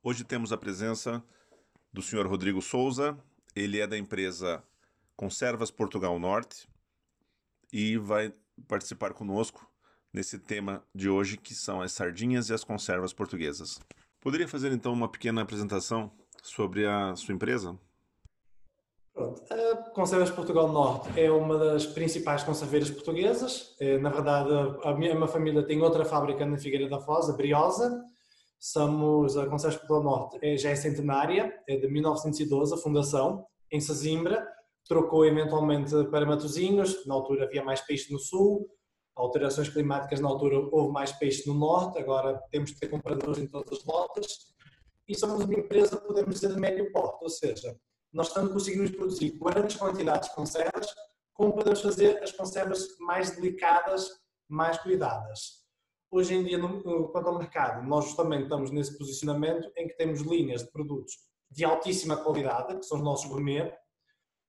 Hoje temos a presença do Sr. Rodrigo Souza, ele é da empresa Conservas Portugal Norte e vai participar conosco nesse tema de hoje, que são as sardinhas e as conservas portuguesas. Poderia fazer então uma pequena apresentação sobre a sua empresa? Pronto. A Conservas Portugal Norte é uma das principais conserveiras portuguesas. É, na verdade, a minha família tem outra fábrica na Figueira da Foz, a Briosa. Somos a Conselhos Portugal Norte, é, já é centenária, é de 1912, a fundação, em Sesimbra, trocou eventualmente para Matosinhos, na altura havia mais peixe no sul, alterações climáticas na altura houve mais peixe no norte, agora temos de ter compradores em todas as lotas, e somos uma empresa, podemos dizer, de médio porte, ou seja, nós estamos conseguimos produzir grandes quantidades de conservas, como podemos fazer as conservas mais delicadas, mais cuidadas. Hoje em dia, no, quanto ao mercado, nós justamente estamos nesse posicionamento em que temos linhas de produtos de altíssima qualidade, que são os nossos gourmet,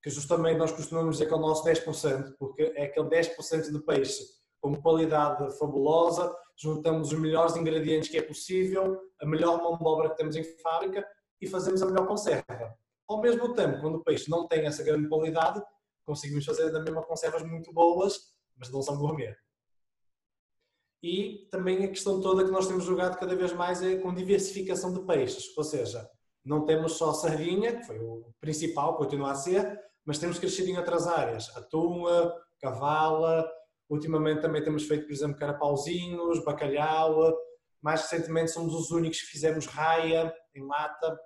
que justamente nós costumamos dizer que é o nosso 10%, porque é aquele 10% de peixe com qualidade fabulosa, juntamos os melhores ingredientes que é possível, a melhor mão de obra que temos em fábrica e fazemos a melhor conserva. Ao mesmo tempo, quando o peixe não tem essa grande qualidade, conseguimos fazer da mesma conservas muito boas, mas não são gourmet. E também a questão toda que nós temos jogado cada vez mais é com diversificação de peixes, ou seja, não temos só sardinha, que foi o principal, continua a ser, mas temos crescido em outras áreas, atum, cavala, ultimamente também temos feito, por exemplo, carapauzinhos, bacalhau, mais recentemente somos os únicos que fizemos raia em lata,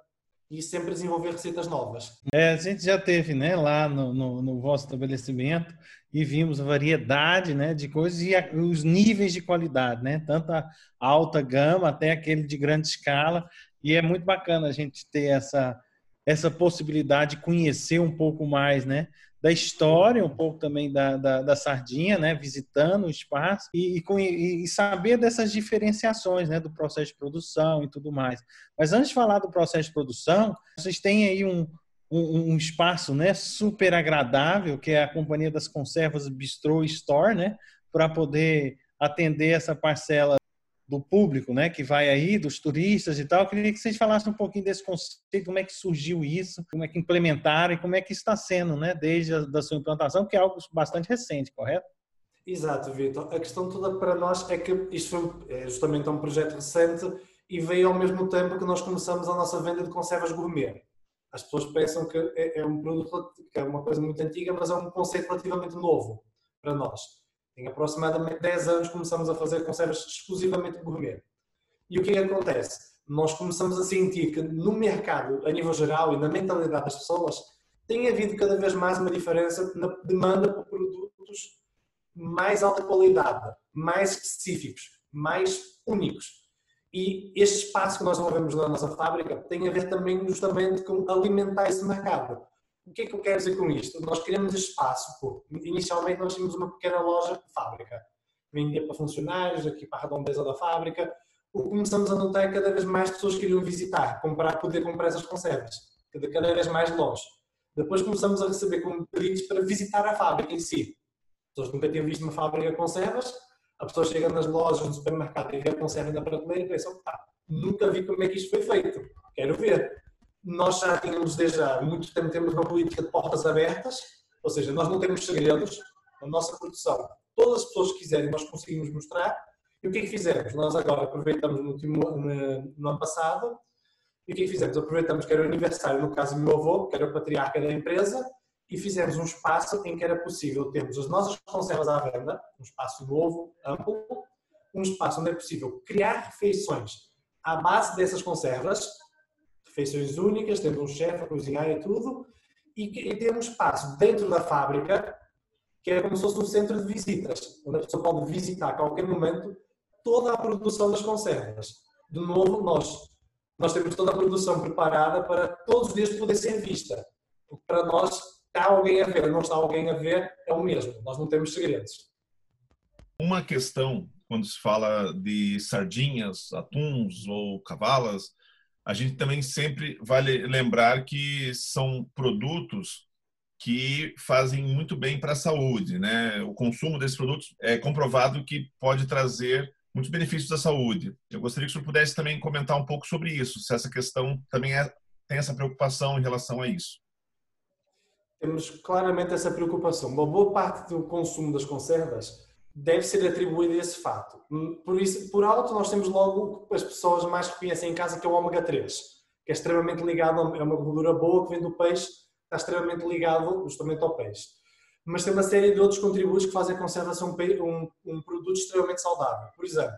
e sempre desenvolver receitas novas. É, a gente já teve né, lá no, no, no, vosso estabelecimento e vimos a variedade né, de coisas e a, os níveis de qualidade, né, tanto a alta gama até aquele de grande escala. E é muito bacana a gente ter essa, essa possibilidade de conhecer um pouco mais né, da história, um pouco também da, da, da sardinha, né, visitando o espaço e, e, e, saber dessas diferenciações né, do processo de produção e tudo mais. Mas antes de falar do processo de produção, vocês têm aí um, um, um espaço né, super agradável, que é a Companhia das Conservas Bistro Store, né, para poder atender essa parcela do público, né, que vai aí, dos turistas e tal. Eu queria que vocês falassem um pouquinho desse conceito, como é que surgiu isso, como é que implementaram e como é que está sendo, né, desde a da sua implantação, que é algo bastante recente, correto? Exato, Vitor. A questão toda para nós é que isto é justamente um projeto recente e veio ao mesmo tempo que nós começamos a nossa venda de conservas gourmet. As pessoas pensam que é, é um produto que é uma coisa muito antiga, mas é um conceito relativamente novo para nós. Em aproximadamente 10 anos começamos a fazer conservas exclusivamente gourmet. E o que é que acontece? Nós começamos a sentir que no mercado, a nível geral e na mentalidade das pessoas, tem havido cada vez mais uma diferença na demanda por produtos mais alta qualidade, mais específicos, mais únicos. E este espaço que nós desenvolvemos na nossa fábrica tem a ver também justamente com alimentar esse mercado. O que é que eu quero dizer com isto? Nós queremos espaço, porque inicialmente nós tínhamos uma pequena loja fábrica, vendia para funcionários, aqui para a redondeza da fábrica. O que começamos a notar é que cada vez mais pessoas queriam visitar, comprar, poder comprar essas conservas, cada, vez mais longe. Depois começamos a receber pedidos para visitar a fábrica em si. As pessoas nunca tinham visto uma fábrica de conservas, a pessoa chega nas lojas, no supermercado e vê a conserva na prateleira e pensa, nunca vi como é que isto foi feito, quero ver nós já tínhamos desde há muito tempo temos uma política de portas abertas, ou seja, nós não temos segredos na nossa produção. Todas as pessoas que quiserem nós conseguimos mostrar. E o que é que fizemos? Nós agora aproveitamos no, último, no, no ano passado e o que é que fizemos? Aproveitamos que era o aniversário, no caso do meu avô, que era o patriarca da empresa, e fizemos um espaço em que era possível termos as nossas conservas à venda, um espaço novo, amplo, um espaço onde é possível criar refeições à base dessas conservas, refeições únicas, temos um chefe a cozinhar e tudo, e, e temos espaço dentro da fábrica, que é como se fosse um centro de visitas, onde a pessoa pode visitar a qualquer momento toda a produção das conservas. De novo, nós nós temos toda a produção preparada para todos os dias poder ser vista. Porque para nós, está alguém a ver, não está alguém a ver, é o mesmo. Nós não temos segredos. Uma questão, quando se fala de sardinhas, atuns ou cavalas, a gente também sempre vale lembrar que são produtos que fazem muito bem para a saúde, né? O consumo desses produtos é comprovado que pode trazer muitos benefícios à saúde. Eu gostaria que o senhor pudesse também comentar um pouco sobre isso, se essa questão também é, tem essa preocupação em relação a isso. Temos claramente essa preocupação. Uma boa parte do consumo das conservas deve ser atribuída a esse fato. Por, isso, por alto, nós temos logo as pessoas mais reconhecem em casa, que é o ômega 3, que é extremamente ligado, é uma gordura boa que vem do peixe, está extremamente ligado justamente ao peixe. Mas tem uma série de outros contributos que fazem a conserva ser um, um produto extremamente saudável. Por exemplo,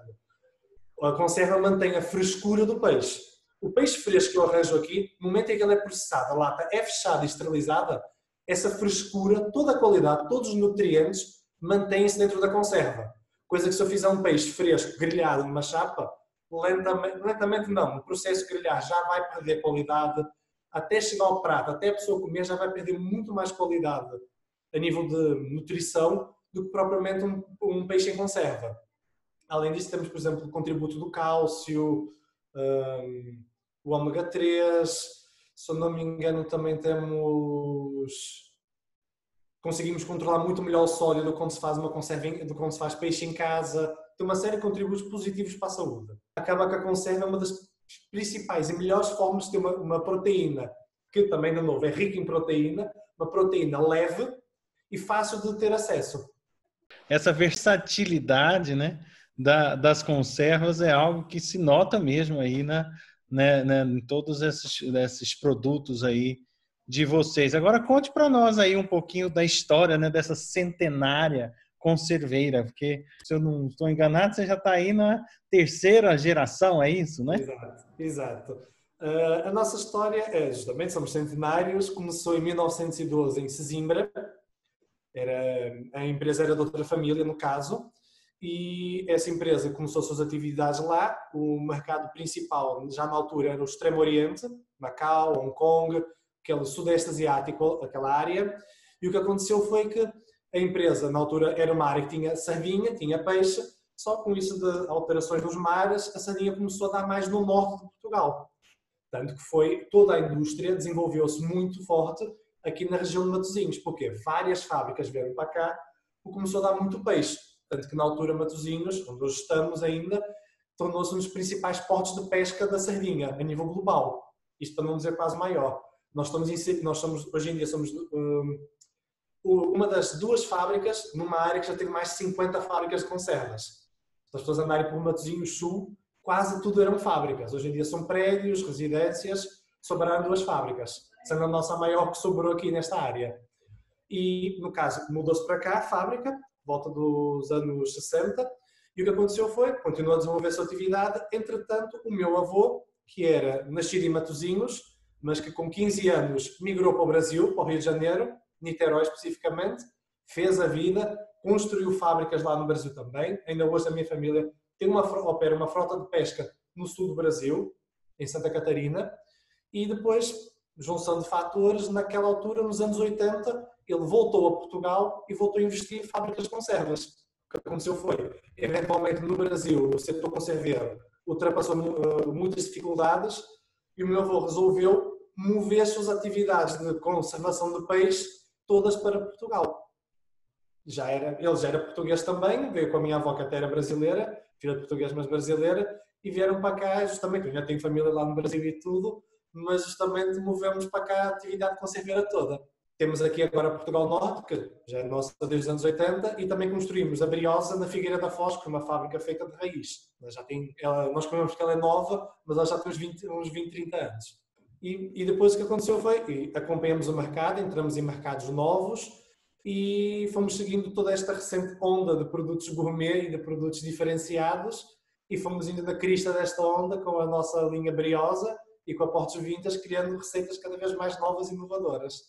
a conserva mantém a frescura do peixe. O peixe fresco que eu arranjo aqui, no momento em que ele é processado, a lata é fechada e esterilizada, essa frescura, toda a qualidade, todos os nutrientes mantém-se dentro da conserva. Coisa que se eu fizer um peixe fresco, grelhado numa chapa, lentamente, lentamente não, o processo de grelhar já vai perder qualidade, até chegar ao prato, até a pessoa comer, já vai perder muito mais qualidade a nível de nutrição do que propriamente um, um peixe em conserva. Além disso, temos, por exemplo, o contributo do cálcio, um, o ômega 3, se não me engano, também temos conseguimos controlar muito melhor o sólido quando se faz uma conserva, do quando se faz peixe em casa. Tem uma série de contributos positivos para a saúde. Acaba que a conserva é uma das principais e melhores formas de ter uma, uma proteína, que também, de novo, é rica em proteína, uma proteína leve e fácil de ter acesso. Essa versatilidade né, da, das conservas é algo que se nota mesmo aí na, né, né, em todos esses, esses produtos aí de vocês. Agora conte para nós aí um pouquinho da história né, dessa centenária conserveira, porque se eu não estou enganado, você já está aí na terceira geração, é isso, né? Exato, exato. Uh, a nossa história é justamente, somos centenários, começou em 1912 em Sesimbra, era, a empresa era de outra família, no caso, e essa empresa começou suas atividades lá. O mercado principal, já na altura, era o Extremo Oriente, Macau, Hong Kong, aquele sudeste asiático, aquela área, e o que aconteceu foi que a empresa, na altura, era uma área que tinha sardinha, tinha peixe, só com isso de alterações nos mares, a sardinha começou a dar mais no norte de Portugal. Tanto que foi, toda a indústria desenvolveu-se muito forte aqui na região de Matosinhos, porque várias fábricas vieram para cá e começou a dar muito peixe. Tanto que na altura Matosinhos, onde hoje estamos ainda, tornou-se um dos principais portos de pesca da sardinha a nível global. Isto para não dizer quase maior. Nós estamos em, nós somos hoje em dia somos um, uma das duas fábricas numa área que já tem mais de 50 fábricas de conservas. Se as pessoas andarem por Matosinhos Sul, quase tudo eram fábricas. Hoje em dia são prédios, residências, sobraram duas fábricas, sendo a nossa maior que sobrou aqui nesta área. E, no caso, mudou-se para cá a fábrica, volta dos anos 60, e o que aconteceu foi, continuou a desenvolver a sua atividade, entretanto, o meu avô, que era nascido em Matosinhos, mas que com 15 anos migrou para o Brasil, para o Rio de Janeiro, Niterói especificamente, fez a vida, construiu fábricas lá no Brasil também. Ainda hoje a minha família tem uma, opera uma frota de pesca no sul do Brasil, em Santa Catarina, e depois, junção de fatores, naquela altura, nos anos 80, ele voltou a Portugal e voltou a investir em fábricas de conservas. O que aconteceu foi, eventualmente no Brasil, o setor conserveiro ultrapassou uh, muitas dificuldades e o meu avô resolveu mover as suas atividades de conservação de peixe todas para Portugal. Já era, ele já era português também, veio com a minha avó que até era brasileira, filha de português mas brasileira, e vieram para cá justamente, eu já tenho família lá no Brasil e tudo, mas justamente movemos para cá a atividade conserveira toda. Temos aqui agora Portugal Norte, que já é nossa desde os anos 80, e também construímos a Briosa na Figueira da Foz, que é uma fábrica feita de raiz. Já tem, ela, nós comemos que ela é nova, mas ela já tem uns 20, uns 20 30 anos. E, e depois o que aconteceu foi, acompanhamos o mercado, entramos em mercados novos e fomos seguindo toda esta recente onda de produtos gourmet e de produtos diferenciados e fomos indo na crista desta onda com a nossa linha briosa e com a Portos Vintas, criando receitas cada vez mais novas e inovadoras.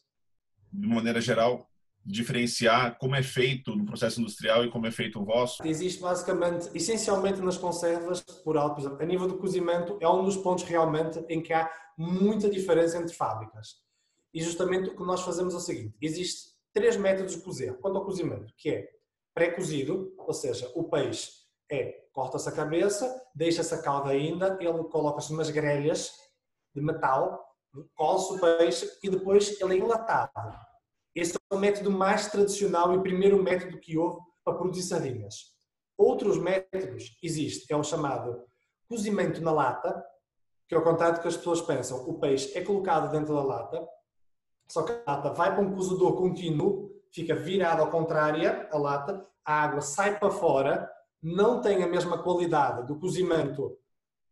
De maneira geral, diferenciar como é feito no processo industrial e como é feito o vosso? Existe basicamente, essencialmente nas conservas, por alto, por exemplo, a nível do cozimento, é um dos pontos realmente em que há muita diferença entre fábricas. E justamente o que nós fazemos é o seguinte: existe três métodos de cozer. Quanto ao cozimento, que é pré-cozido, ou seja, o peixe é corta-se a cabeça, deixa-se a cauda ainda, ele coloca-se umas grelhas de metal, coce o peixe e depois ele é enlatado. É o método mais tradicional e primeiro método que houve para produzir sardinhas. Outros métodos existem, é o chamado cozimento na lata, que é o contrário do que as pessoas pensam. O peixe é colocado dentro da lata, só que a lata vai para um cozedor contínuo, fica virada ao contrário, a lata, a água sai para fora, não tem a mesma qualidade do cozimento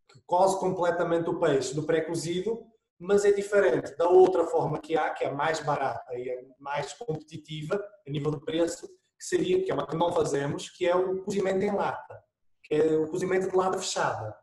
que coze completamente o peixe do pré-cozido, mas é diferente da outra forma que há, que é mais barata e é mais competitiva a nível de preço, que seria, que é uma que não fazemos, que é o cozimento em lata, que é o cozimento de lata fechada.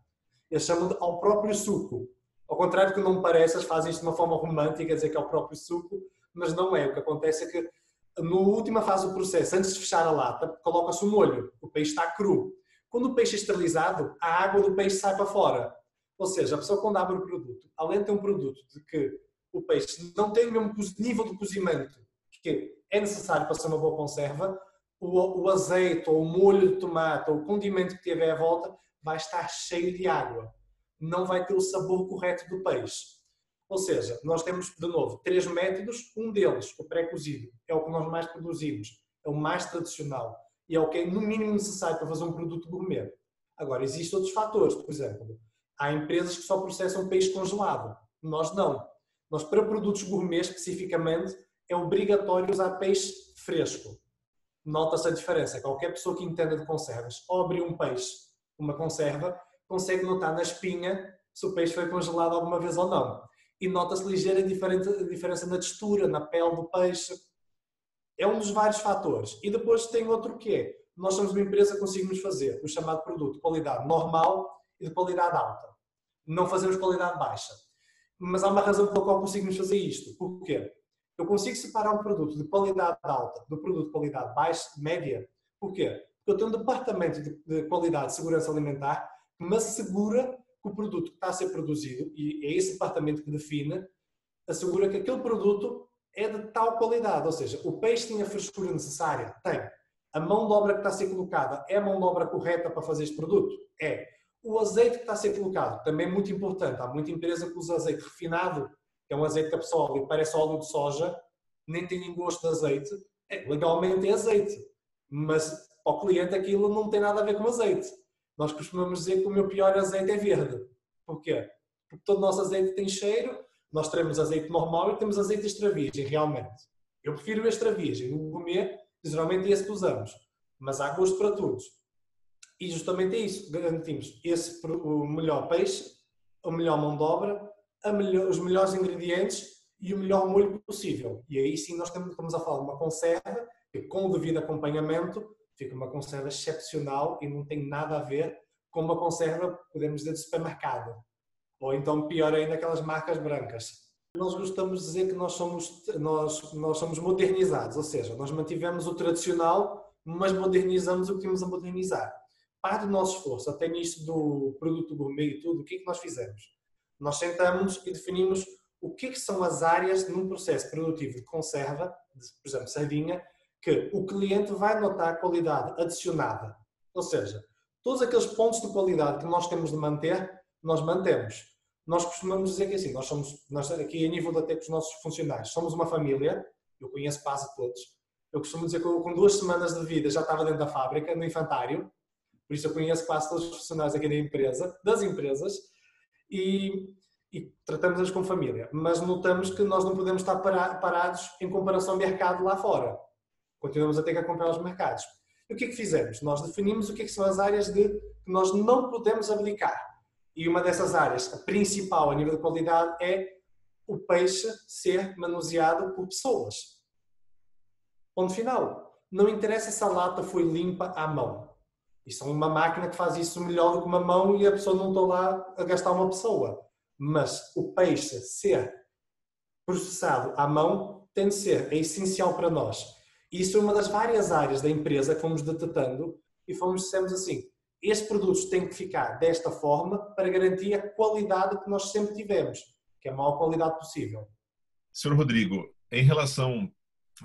Eles chamam ao próprio suco. Ao contrário do que não parece, eles fazem isto de uma forma romântica, dizer que é o próprio suco, mas não é. O que acontece é que, na última fase do processo, antes de fechar a lata, coloca-se o molho. O peixe está cru. Quando o peixe é esterilizado, a água do peixe sai para fora. Ou seja, a pessoa quando abre o produto, além de ter um produto de que o peixe não tem o mesmo nível de cozimento que é necessário para ser uma boa conserva, o, o azeite ou o molho de tomate ou o condimento que tiver à volta vai estar cheio de água não vai ter o sabor correto do peixe. Ou seja, nós temos, de novo, três métodos. Um deles, o pré-cozido, é o que nós mais produzimos, é o mais tradicional e é o que é no mínimo necessário para fazer um produto gourmet. Agora, existem outros fatores, por exemplo, há empresas que só processam peixe congelado. Nós não. Nós, para produtos gourmet especificamente, é obrigatório usar peixe fresco. Nota-se a diferença. Qualquer pessoa que entenda de conservas, ou abrir um peixe, uma conserva, consegue notar na espinha se o peixe foi congelado alguma vez ou não. E nota-se ligeira diferença na textura, na pele do peixe. É um dos vários fatores. E depois tem outro que é, nós somos uma empresa que conseguimos fazer o chamado produto de qualidade normal e de qualidade alta. Não fazemos qualidade baixa. Mas há uma razão pela qual conseguimos fazer isto. Porquê? Eu consigo separar um produto de qualidade alta do produto de qualidade baixa, média. Porquê? Porque eu tenho um departamento de qualidade de segurança alimentar me assegura que o produto que está a ser produzido, e é esse departamento que define, assegura que aquele produto é de tal qualidade, ou seja, o peixe tem a frescura necessária? Tem. A mão de obra que está a ser colocada é a mão de obra correta para fazer este produto? É. O azeite que está a ser colocado, também é muito importante. Há muita empresa que usa azeite refinado, que é um azeite que pessoa parece óleo de soja, nem tem gosto de azeite. É, legalmente é azeite, mas ao cliente aquilo não tem nada a ver com azeite. Nós costumamos dizer que o meu pior azeite é verde. Porquê? Porque todo o nosso azeite tem cheiro, nós temos azeite normal e temos azeite extra virgem, realmente. Eu prefiro extra virgem. No gourmet, geralmente é esse que usamos. Mas há gosto para todos. E justamente é isso. Garantimos esse, o melhor peixe, a melhor mão de obra, melhor, os melhores ingredientes e o melhor molho possível. E aí sim nós estamos a falar de uma conserva que, com o devido acompanhamento, fica uma conserva excepcional e não tem nada a ver com uma conserva, podemos dizer, de supermercado. Ou então, pior ainda, aquelas marcas brancas. Nós gostamos de dizer que nós somos, nós, nós somos modernizados, ou seja, nós mantivemos o tradicional, mas modernizamos o que tínhamos a modernizar. Parte do nosso esforço, até nisto do produto gourmet e tudo, o que é que nós fizemos? Nós sentamos e definimos o que, é que são as áreas num processo produtivo de conserva, de, por exemplo, sardinha, que o cliente vai notar qualidade adicionada. Ou seja, todos aqueles pontos de qualidade que nós temos de manter, nós mantemos. Nós costumamos dizer que assim, nós somos, nós aqui a nível até com os nossos funcionários, somos uma família, eu conheço quase todos. Eu costumo dizer que eu, com duas semanas de vida já estava dentro da fábrica, no infantário, por isso eu conheço quase todos os funcionários aqui da empresa, das empresas, e, e tratamos-as como família. Mas notamos que nós não podemos estar parados em comparação ao mercado lá fora continuamos a ter que acompanhar os mercados. E o que é que fizemos? Nós definimos o que, é que são as áreas de, que nós não podemos abdicar. E uma dessas áreas, a principal a nível de qualidade, é o peixe ser manuseado por pessoas. Ponto final. Não interessa se a lata foi limpa à mão. Isso é uma máquina que faz isso melhor do que uma mão e a pessoa não está lá a gastar uma pessoa. Mas o peixe ser processado à mão tem de ser, é essencial para nós. Isso é uma das várias áreas da empresa que fomos detetando e fomos, dissemos assim, estes produtos têm que ficar desta forma para garantir a qualidade que nós sempre tivemos, que é a maior qualidade possível. Senhor Rodrigo, em relação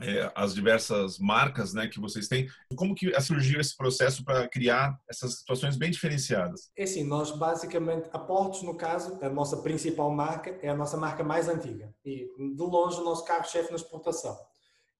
é, às diversas marcas né, que vocês têm, como que surgiu esse processo para criar essas situações bem diferenciadas? É assim, nós basicamente, a Portos, no caso, a nossa principal marca, é a nossa marca mais antiga e de longe o nosso carro-chefe na exportação.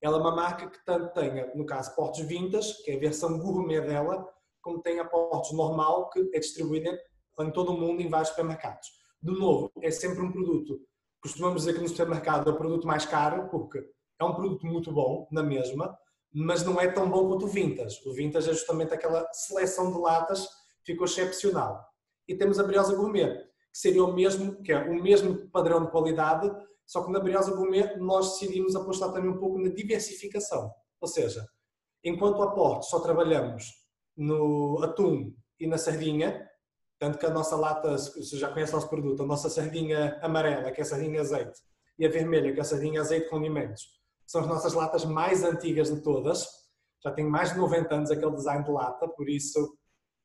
Ela é uma marca que tanto tem, no caso, Portos Vintas, que é a versão gourmet dela, como tem a Portos normal, que é distribuída em todo o mundo em vários supermercados. De novo, é sempre um produto costumamos dizer que no supermercado é o produto mais caro, porque é um produto muito bom, na mesma, mas não é tão bom quanto o Vintage. O Vintage é justamente aquela seleção de latas que ficou excepcional. E temos a Briosa Gourmet, que seria o mesmo, que é o mesmo padrão de qualidade, só que na Briosa Gourmet nós decidimos apostar também um pouco na diversificação. Ou seja, enquanto a Porto só trabalhamos no atum e na sardinha, tanto que a nossa lata, se já conhece o nosso produto, a nossa sardinha amarela, que é a sardinha azeite, e a vermelha, que é a sardinha azeite com condimentos, são as nossas latas mais antigas de todas. Já tem mais de 90 anos aquele design de lata, por isso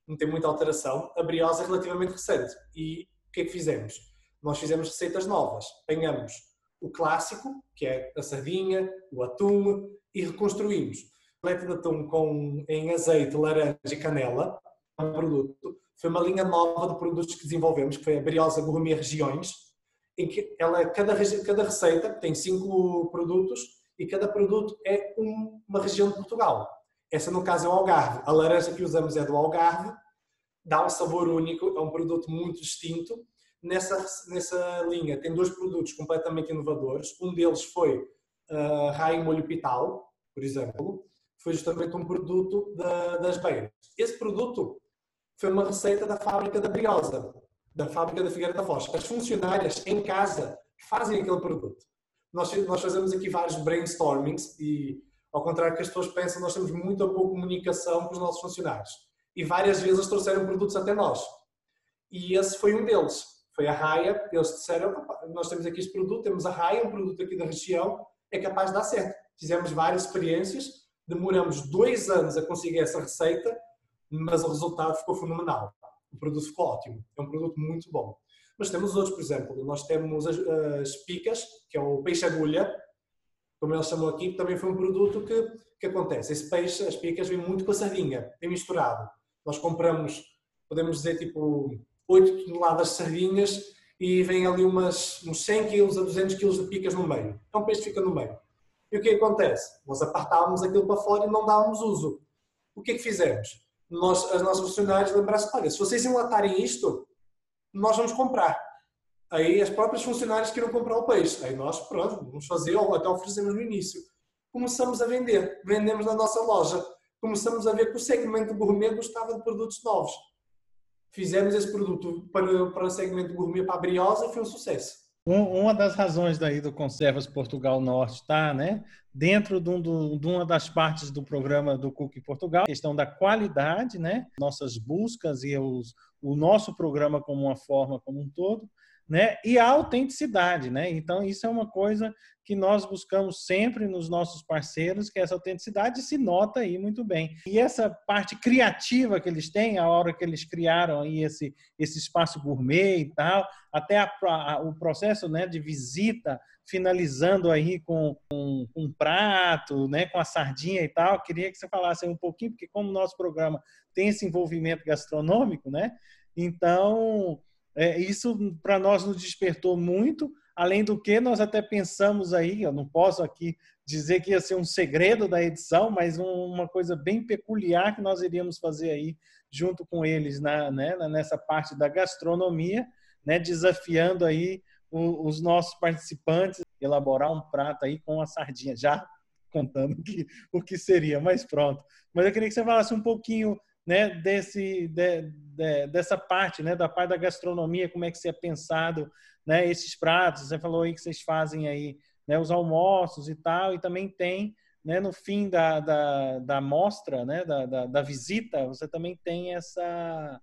não tem muita alteração. A briosa é relativamente recente. E o que é que fizemos? Nós fizemos receitas novas. Apanhamos o clássico, que é a sardinha, o atum, e reconstruímos. Leite de atum com, em azeite, laranja e canela, um produto foi uma linha nova de produtos que desenvolvemos, que foi a Briosa Gourmet Regiões, em que ela, cada, cada receita tem cinco produtos e cada produto é um, uma região de Portugal. Essa, no caso, é o Algarve. A laranja que usamos é do Algarve, dá um sabor único, é um produto muito distinto. Nessa, nessa linha tem dois produtos completamente inovadores. Um deles foi uh, Raio Molho Pital, por exemplo. Foi justamente um produto da, das beiras. Esse produto foi uma receita da fábrica da Briosa, da fábrica da Figueira da Foz. As funcionárias em casa fazem aquele produto. Nós, nós fazemos aqui vários brainstormings e, ao contrário que as pessoas pensam, nós temos muita boa comunicação com os nossos funcionários. E várias vezes eles trouxeram produtos até nós. E esse foi um deles. Foi a Raia. Eles disseram: Nós temos aqui este produto, temos a Raia, um produto aqui da região, é capaz de dar certo. Fizemos várias experiências, demoramos dois anos a conseguir essa receita mas o resultado ficou fenomenal. O produto ficou ótimo, é um produto muito bom. Mas temos outros, por exemplo, nós temos as, as picas, que é o peixe agulha, como eles chamam aqui, também foi um produto que, que acontece. Esse peixe, as picas, vem muito com a sardinha, é misturado. Nós compramos, podemos dizer, tipo 8 toneladas de sardinhas e vem ali umas, uns 100 kg a 200 kg de picas no meio. Então o peixe fica no meio. E o que acontece? Nós apartávamos aquilo para fora e não dávamos uso. O que é que fizemos? nós, as nossas funcionários lembraram-se, olha, se vocês enlatarem isto, nós vamos comprar. Aí as próprias funcionárias queriam comprar o peixe. Aí nós, pronto, vamos fazer, ou até oferecemos no início. Começamos a vender, vendemos na nossa loja. Começamos a ver que o segmento gourmet gostava de produtos novos. Fizemos esse produto para, para o segmento gourmet para a Briosa e foi um sucesso. Uma das razões daí do Conservas Portugal Norte está, né, dentro de, um, de, uma das partes do programa do Cook Portugal, a questão da qualidade, né, nossas buscas e os, o nosso programa como uma forma como um todo, né? E a autenticidade, né? Então isso é uma coisa que nós buscamos sempre nos nossos parceiros, que essa autenticidade se nota aí muito bem. E essa parte criativa que eles têm, a hora que eles criaram aí esse esse espaço gourmet e tal, até a, a, o processo, né, de visita finalizando aí com, com, um prato, né, com a sardinha e tal. Queria que você falasse um pouquinho, porque como nosso programa tem esse envolvimento gastronômico, né? Então, é, isso para nós nos despertou muito. Além do que, nós até pensamos aí, eu não posso aqui dizer que ia ser um segredo da edição, mas um, uma coisa bem peculiar que nós iríamos fazer aí junto com eles na, né, nessa parte da gastronomia, né, desafiando aí os nossos participantes elaborar um prato aí com a sardinha, já contando que, o que seria, mas pronto. Mas eu queria que você falasse um pouquinho né, desse, de, de, dessa parte, né, da parte da gastronomia, como é que você é pensado, né, esses pratos, você falou aí que vocês fazem aí, né, os almoços e tal, e também tem, né, no fim da, da, da mostra, né, da, da, da visita, você também tem essa,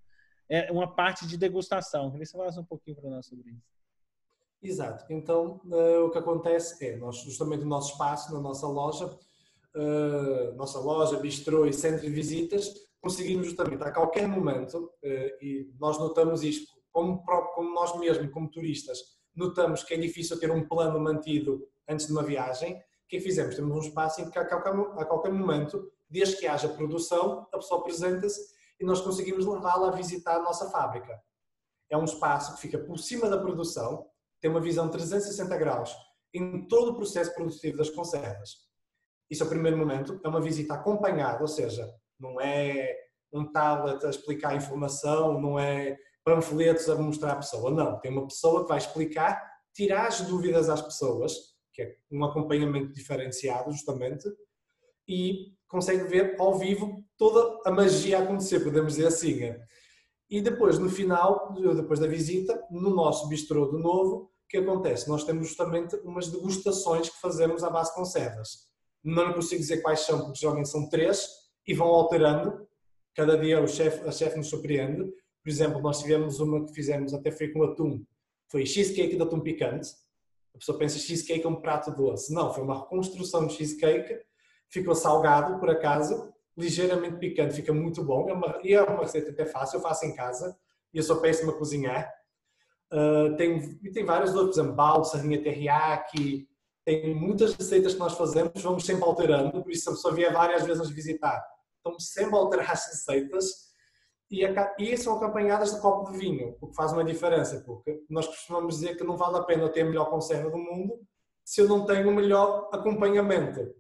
é, uma parte de degustação. Queria que você falasse um pouquinho para nós sobre isso. Exato. Então, uh, o que acontece é, nós, justamente no nosso espaço, na nossa loja, uh, nossa loja, bistrô e centro de visitas, conseguimos justamente a qualquer momento, uh, e nós notamos isto como, como nós mesmos, como turistas, notamos que é difícil ter um plano mantido antes de uma viagem, o que é que fizemos? Temos um espaço em que a qualquer, a qualquer momento, desde que haja produção, a pessoa apresenta-se e nós conseguimos levá-la a visitar a nossa fábrica. É um espaço que fica por cima da produção, tem uma visão 360 graus em todo o processo produtivo das conservas. Isso é o primeiro momento, é uma visita acompanhada, ou seja, não é um tablet a explicar a informação, não é panfletos a mostrar à pessoa, não. Tem uma pessoa que vai explicar, tirar as dúvidas às pessoas, que é um acompanhamento diferenciado, justamente, e consegue ver ao vivo toda a magia acontecer, podemos dizer assim. E depois, no final, depois da visita, no nosso bistrô de novo, o que acontece? Nós temos justamente umas degustações que fazemos à base de conservas. Não consigo dizer quais são, porque geralmente são três e vão alterando. Cada dia o chef, a chefe nos surpreende. Por exemplo, nós tivemos uma que fizemos até foi com atum. Foi cheesecake de atum picante. A pessoa pensa cheesecake é um prato doce. Não, foi uma reconstrução de cheesecake. Ficou salgado, por acaso, ligeiramente picante, fica muito bom. É uma, e é uma receita até fácil, eu faço em casa. E eu sou péssimo a cozinhar Uh, tem, tem vários outros, balde, sardinha teriyaki, tem muitas receitas que nós fazemos, vamos sempre alterando, por isso se a pessoa vier várias vezes nos visitar, estamos sempre a alterar as receitas e, a, e são acompanhadas de copo de vinho, o que faz uma diferença, porque nós costumamos dizer que não vale a pena ter a melhor conserva do mundo se eu não tenho o melhor acompanhamento.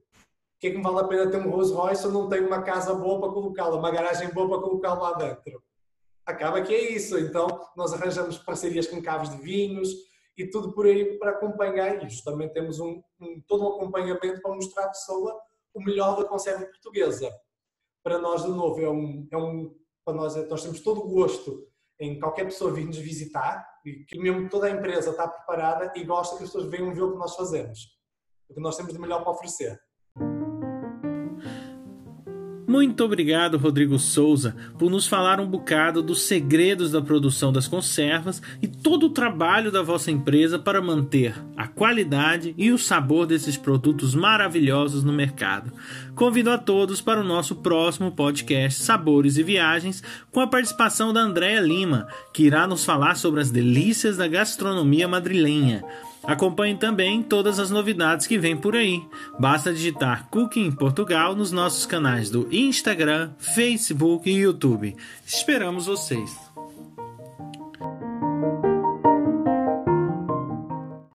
Que é que me vale a pena ter um Rolls Royce se eu não tenho uma casa boa para colocá-la, uma garagem boa para colocá-la lá dentro? acaba que é isso. Então, nós arranjamos parcerias com caves de vinhos e tudo por aí para acompanhar. E justamente temos um, um, todo um acompanhamento para mostrar à pessoa o melhor da conserva portuguesa. Para nós, de novo, é um, é um para nós, é, nós temos todo o gosto em qualquer pessoa vir nos visitar e que mesmo toda a empresa está preparada e gosta que as pessoas venham ver o que nós fazemos. O que nós temos de melhor para oferecer. Muito obrigado, Rodrigo Souza, por nos falar um bocado dos segredos da produção das conservas e todo o trabalho da vossa empresa para manter a qualidade e o sabor desses produtos maravilhosos no mercado. Convido a todos para o nosso próximo podcast Sabores e Viagens, com a participação da Andréa Lima, que irá nos falar sobre as delícias da gastronomia madrilenha. Acompanhe também todas as novidades que vêm por aí. Basta digitar Cooking Portugal nos nossos canais do Instagram, Facebook e YouTube. Esperamos vocês!